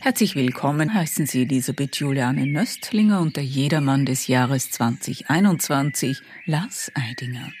Herzlich willkommen heißen Sie Elisabeth Juliane Nöstlinger und der Jedermann des Jahres 2021, Lars Eidinger.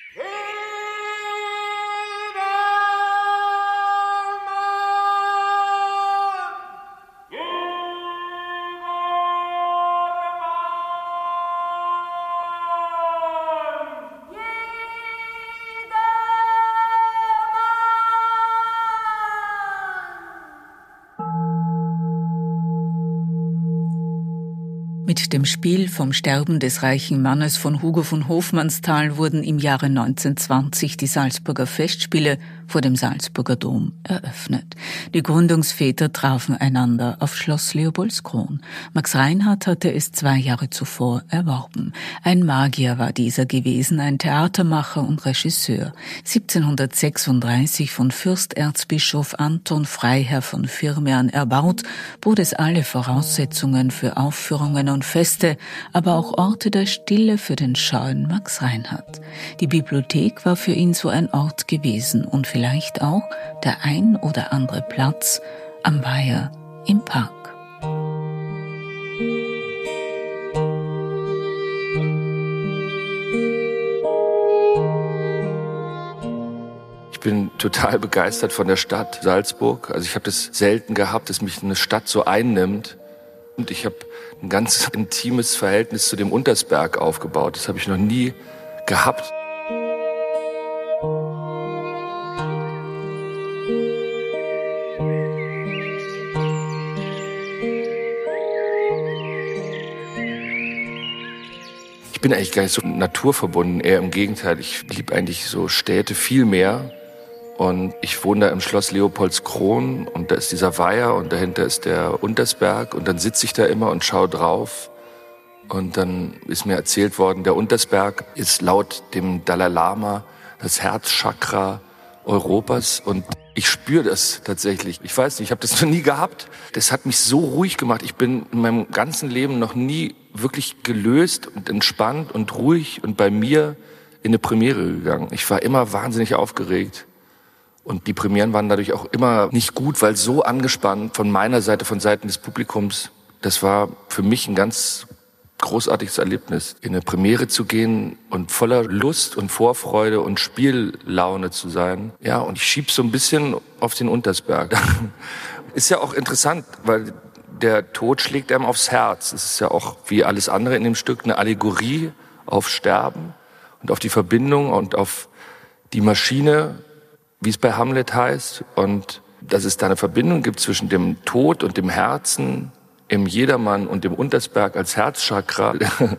Mit dem Spiel vom Sterben des reichen Mannes von Hugo von Hofmannsthal wurden im Jahre 1920 die Salzburger Festspiele vor dem Salzburger Dom eröffnet. Die Gründungsväter trafen einander auf Schloss Leopoldskron. Max Reinhardt hatte es zwei Jahre zuvor erworben. Ein Magier war dieser gewesen, ein Theatermacher und Regisseur. 1736 von Fürsterzbischof Anton Freiherr von Firmian erbaut, bot es alle Voraussetzungen für Aufführungen und Feste, aber auch Orte der Stille für den scheuen Max Reinhardt. Die Bibliothek war für ihn so ein Ort gewesen und vielleicht auch der ein oder andere Platz am Weiher im Park. Ich bin total begeistert von der Stadt Salzburg. Also ich habe das selten gehabt, dass mich eine Stadt so einnimmt. Und ich habe ein ganz intimes Verhältnis zu dem Untersberg aufgebaut. Das habe ich noch nie gehabt. Ich bin eigentlich gar nicht so naturverbunden, eher im Gegenteil. Ich liebe eigentlich so Städte viel mehr. Und ich wohne da im Schloss Leopoldskron und da ist dieser Weiher und dahinter ist der Untersberg und dann sitze ich da immer und schaue drauf. Und dann ist mir erzählt worden, der Untersberg ist laut dem Dalai Lama das Herzchakra Europas und ich spüre das tatsächlich. Ich weiß nicht, ich habe das noch nie gehabt. Das hat mich so ruhig gemacht. Ich bin in meinem ganzen Leben noch nie wirklich gelöst und entspannt und ruhig und bei mir in eine Premiere gegangen. Ich war immer wahnsinnig aufgeregt. Und die Premieren waren dadurch auch immer nicht gut, weil so angespannt von meiner Seite, von Seiten des Publikums. Das war für mich ein ganz großartiges Erlebnis, in eine Premiere zu gehen und voller Lust und Vorfreude und Spiellaune zu sein. Ja, und ich schieb so ein bisschen auf den Untersberg. Ist ja auch interessant, weil der Tod schlägt einem aufs Herz. Es ist ja auch wie alles andere in dem Stück eine Allegorie auf Sterben und auf die Verbindung und auf die Maschine, wie es bei Hamlet heißt. Und dass es da eine Verbindung gibt zwischen dem Tod und dem Herzen, im Jedermann und dem Untersberg als Herzchakra,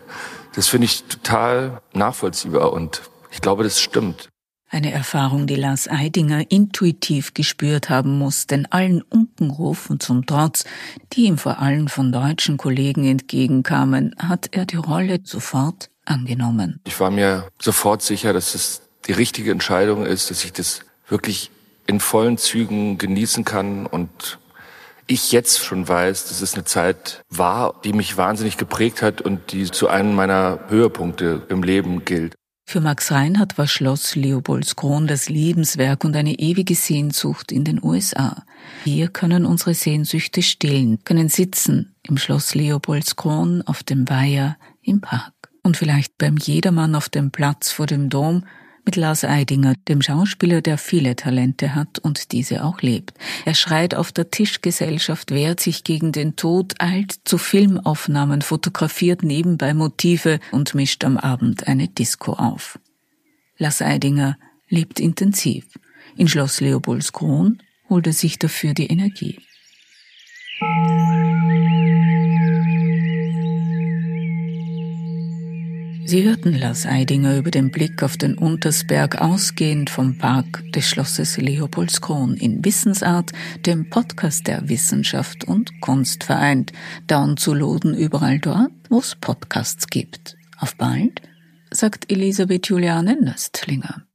das finde ich total nachvollziehbar und ich glaube, das stimmt. Eine Erfahrung, die Lars Eidinger intuitiv gespürt haben muss, denn allen Unkenrufen zum Trotz, die ihm vor allem von deutschen Kollegen entgegenkamen, hat er die Rolle sofort angenommen. Ich war mir sofort sicher, dass es die richtige Entscheidung ist, dass ich das wirklich in vollen Zügen genießen kann und ich jetzt schon weiß, dass es eine Zeit war, die mich wahnsinnig geprägt hat und die zu einem meiner Höhepunkte im Leben gilt. Für Max Reinhardt war Schloss Leopoldskron das Lebenswerk und eine ewige Sehnsucht in den USA. Wir können unsere Sehnsüchte stillen, können sitzen im Schloss Leopoldskron, auf dem Weiher, im Park und vielleicht beim Jedermann auf dem Platz vor dem Dom mit Lars Eidinger, dem Schauspieler, der viele Talente hat und diese auch lebt. Er schreit auf der Tischgesellschaft, wehrt sich gegen den Tod, eilt zu Filmaufnahmen, fotografiert nebenbei Motive und mischt am Abend eine Disco auf. Lars Eidinger lebt intensiv. In Schloss Leopoldskron holt er sich dafür die Energie. Sie hörten Lars Eidinger über den Blick auf den Untersberg ausgehend vom Park des Schlosses Leopoldskron in Wissensart, dem Podcast der Wissenschaft und Kunst vereint, downzuladen überall dort, wo es Podcasts gibt. Auf bald, sagt Elisabeth Juliane Nöstlinger.